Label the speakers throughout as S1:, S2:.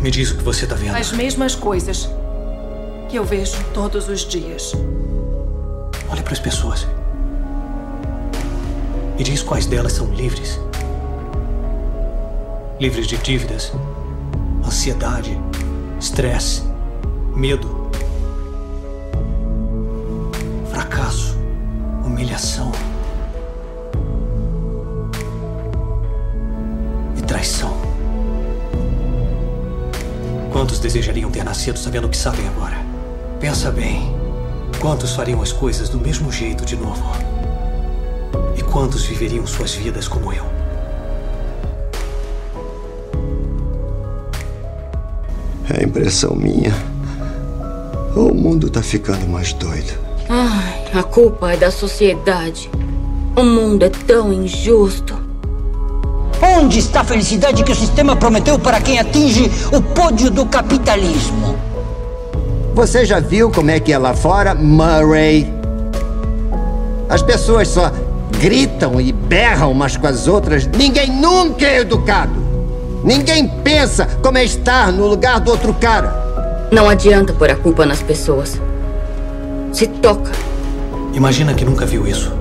S1: Me diz o que você tá vendo.
S2: As mesmas coisas que eu vejo todos os dias.
S1: Olha para as pessoas. Me diz quais delas são livres. Livres de dívidas, ansiedade, estresse, medo, Quantos desejariam ter nascido sabendo o que sabem agora? Pensa bem. Quantos fariam as coisas do mesmo jeito de novo? E quantos viveriam suas vidas como eu?
S3: É impressão minha. O mundo tá ficando mais doido.
S4: Ai, a culpa é da sociedade. O mundo é tão injusto.
S5: Onde está a felicidade que o sistema prometeu para quem atinge o pódio do capitalismo?
S3: Você já viu como é que é lá fora, Murray? As pessoas só gritam e berram umas com as outras. Ninguém nunca é educado. Ninguém pensa como é estar no lugar do outro cara.
S4: Não adianta pôr a culpa nas pessoas. Se toca.
S1: Imagina que nunca viu isso.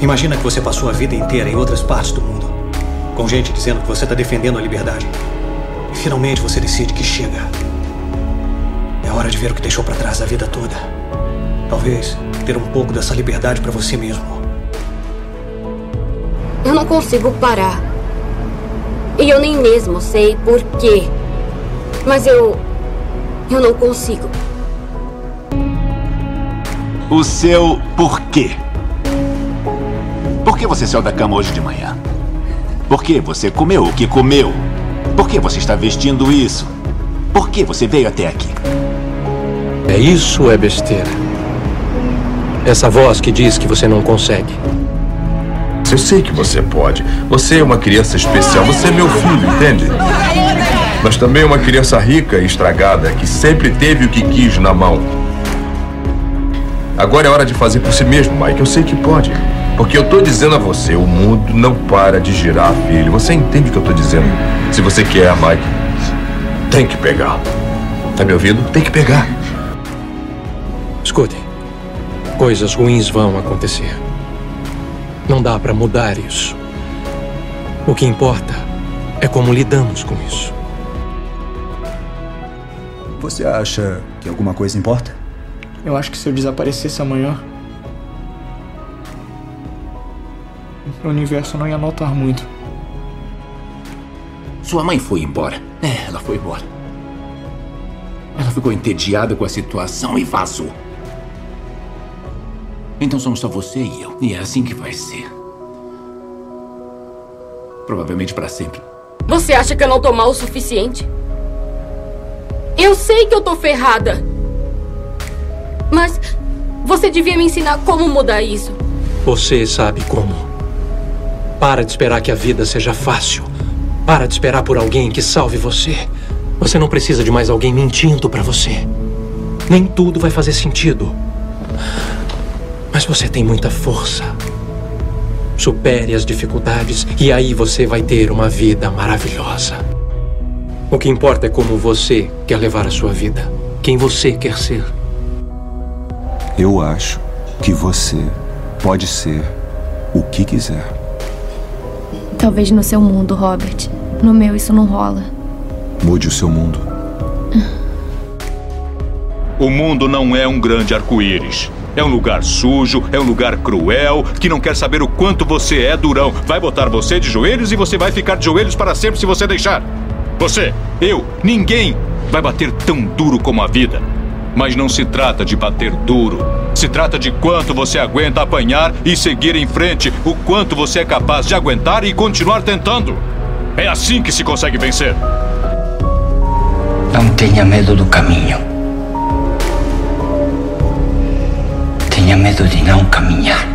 S1: Imagina que você passou a vida inteira em outras partes do mundo, com gente dizendo que você está defendendo a liberdade. E finalmente você decide que chega. É hora de ver o que deixou para trás a vida toda. Talvez ter um pouco dessa liberdade para você mesmo.
S4: Eu não consigo parar. E eu nem mesmo sei por quê. Mas eu. Eu não consigo.
S6: O seu porquê. Por que você saiu da cama hoje de manhã? Por que você comeu o que comeu? Por que você está vestindo isso? Por que você veio até aqui?
S7: É isso ou é besteira? Essa voz que diz que você não consegue.
S8: Eu sei que você pode. Você é uma criança especial. Você é meu filho, entende? Mas também é uma criança rica e estragada que sempre teve o que quis na mão. Agora é hora de fazer por si mesmo, Mike. Eu sei que pode. Porque eu tô dizendo a você, o mundo não para de girar, filho. Você entende o que eu tô dizendo? Se você quer, Mike, tem que pegar. Tá me ouvindo? Tem que pegar.
S7: Escutem. Coisas ruins vão acontecer. Não dá para mudar isso. O que importa é como lidamos com isso.
S9: Você acha que alguma coisa importa?
S10: Eu acho que se eu desaparecesse amanhã, o universo não ia notar muito.
S11: Sua mãe foi embora. É, ela foi embora. Ela ficou entediada com a situação e vazou. Então somos só você e eu. E é assim que vai ser. Provavelmente para sempre.
S4: Você acha que eu não tô mal o suficiente? Eu sei que eu tô ferrada. Mas você devia me ensinar como mudar isso.
S7: Você sabe como. Para de esperar que a vida seja fácil. Para de esperar por alguém que salve você. Você não precisa de mais alguém mentindo para você. Nem tudo vai fazer sentido. Mas você tem muita força. Supere as dificuldades e aí você vai ter uma vida maravilhosa. O que importa é como você quer levar a sua vida. Quem você quer ser.
S9: Eu acho que você pode ser o que quiser.
S12: Talvez no seu mundo, Robert. No meu, isso não rola.
S9: Mude o seu mundo.
S13: O mundo não é um grande arco-íris. É um lugar sujo, é um lugar cruel, que não quer saber o quanto você é durão. Vai botar você de joelhos e você vai ficar de joelhos para sempre se você deixar. Você, eu, ninguém vai bater tão duro como a vida. Mas não se trata de bater duro. Se trata de quanto você aguenta apanhar e seguir em frente, o quanto você é capaz de aguentar e continuar tentando. É assim que se consegue vencer.
S5: Não tenha medo do caminho. Tenha medo de não caminhar.